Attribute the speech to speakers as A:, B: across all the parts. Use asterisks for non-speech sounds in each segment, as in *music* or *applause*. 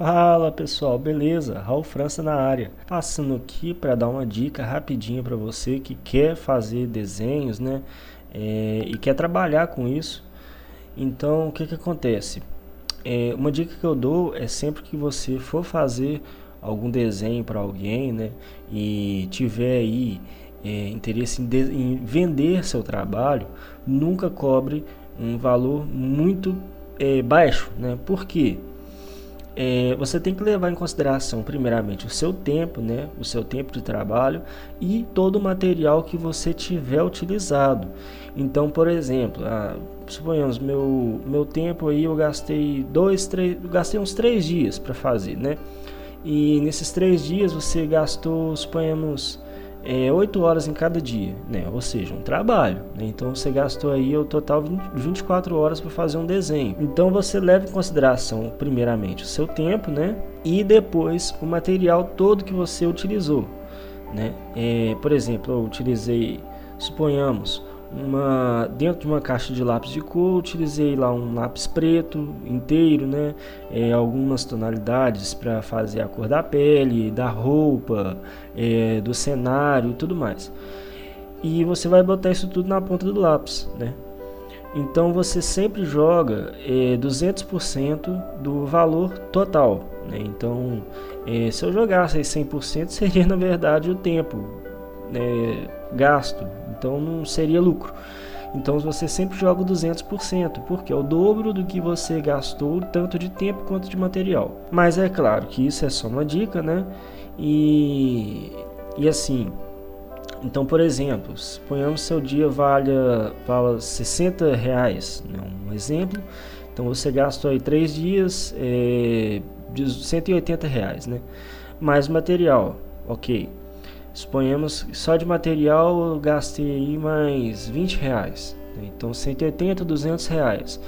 A: Fala pessoal, beleza? Raul França na área. Passando aqui para dar uma dica rapidinho para você que quer fazer desenhos, né? É, e quer trabalhar com isso. Então, o que que acontece? É, uma dica que eu dou é sempre que você for fazer algum desenho para alguém, né? E tiver aí é, interesse em, de, em vender seu trabalho, nunca cobre um valor muito é, baixo, né? Por quê? É, você tem que levar em consideração, primeiramente, o seu tempo, né, o seu tempo de trabalho e todo o material que você tiver utilizado. Então, por exemplo, ah, suponhamos meu meu tempo aí eu gastei dois, três, gastei uns três dias para fazer, né? E nesses três dias você gastou, suponhamos é, 8 horas em cada dia, né? ou seja, um trabalho. Né? Então você gastou aí o total 20, 24 horas para fazer um desenho. Então você leva em consideração, primeiramente, o seu tempo né? e depois o material todo que você utilizou. Né? É, por exemplo, eu utilizei, suponhamos, uma dentro de uma caixa de lápis de cor utilizei lá um lápis preto inteiro né? É, algumas tonalidades para fazer a cor da pele da roupa é, do cenário e tudo mais. E você vai botar isso tudo na ponta do lápis né? Então você sempre joga é, 200% do valor total né? então é, se eu jogasse 100% *laughs* seria na verdade o tempo né, gasto então não seria lucro. Então você sempre joga 200%, porque é o dobro do que você gastou, tanto de tempo quanto de material. Mas é claro que isso é só uma dica, né? E, e assim, então por exemplo, suponhamos seu dia valha, valha 60 reais, né? um exemplo. Então você gastou aí 3 dias é, de 180 reais, né? Mais material, ok. Suponhamos só de material eu gastei aí mais 20 reais. Né? Então 180, 200 reais.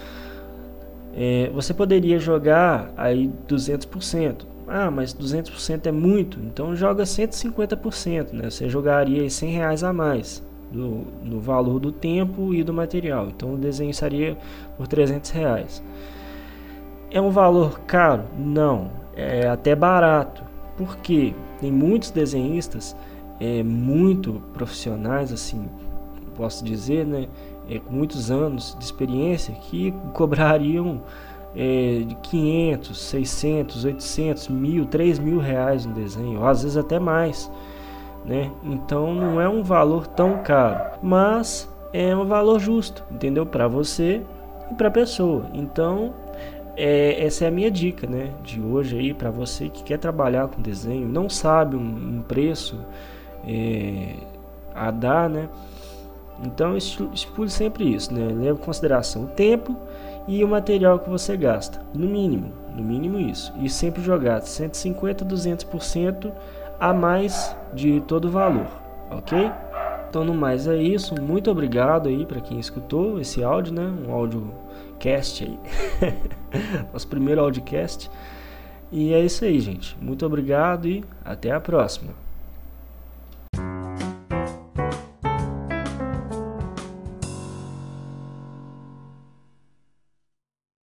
A: É, você poderia jogar aí 200%. Ah, mas 200% é muito, então joga 150%, né? Você jogaria 100 reais a mais no, no valor do tempo e do material. Então o desenho estaria por 300 reais. É um valor caro? Não, é até barato. Porque tem muitos desenhistas é, muito profissionais, assim, posso dizer, né, é, com muitos anos de experiência, que *laughs* cobrariam é, de 500, 600, 800, mil, 3 mil reais no desenho, ou às vezes até mais. Né? Então não é um valor tão caro, mas é um valor justo, entendeu? Para você e para a pessoa. Então é, essa é a minha dica, né? De hoje aí para você que quer trabalhar com desenho, não sabe um, um preço é, a dar, né? Então estipule sempre isso, né? Leve em consideração o tempo e o material que você gasta, no mínimo, no mínimo isso. E sempre jogar 150, 200% a mais de todo o valor, ok? Então no mais é isso, muito obrigado aí para quem escutou esse áudio, né? Um áudio cast aí, *laughs* nosso primeiro audiocast. E é isso aí, gente. Muito obrigado e até a próxima.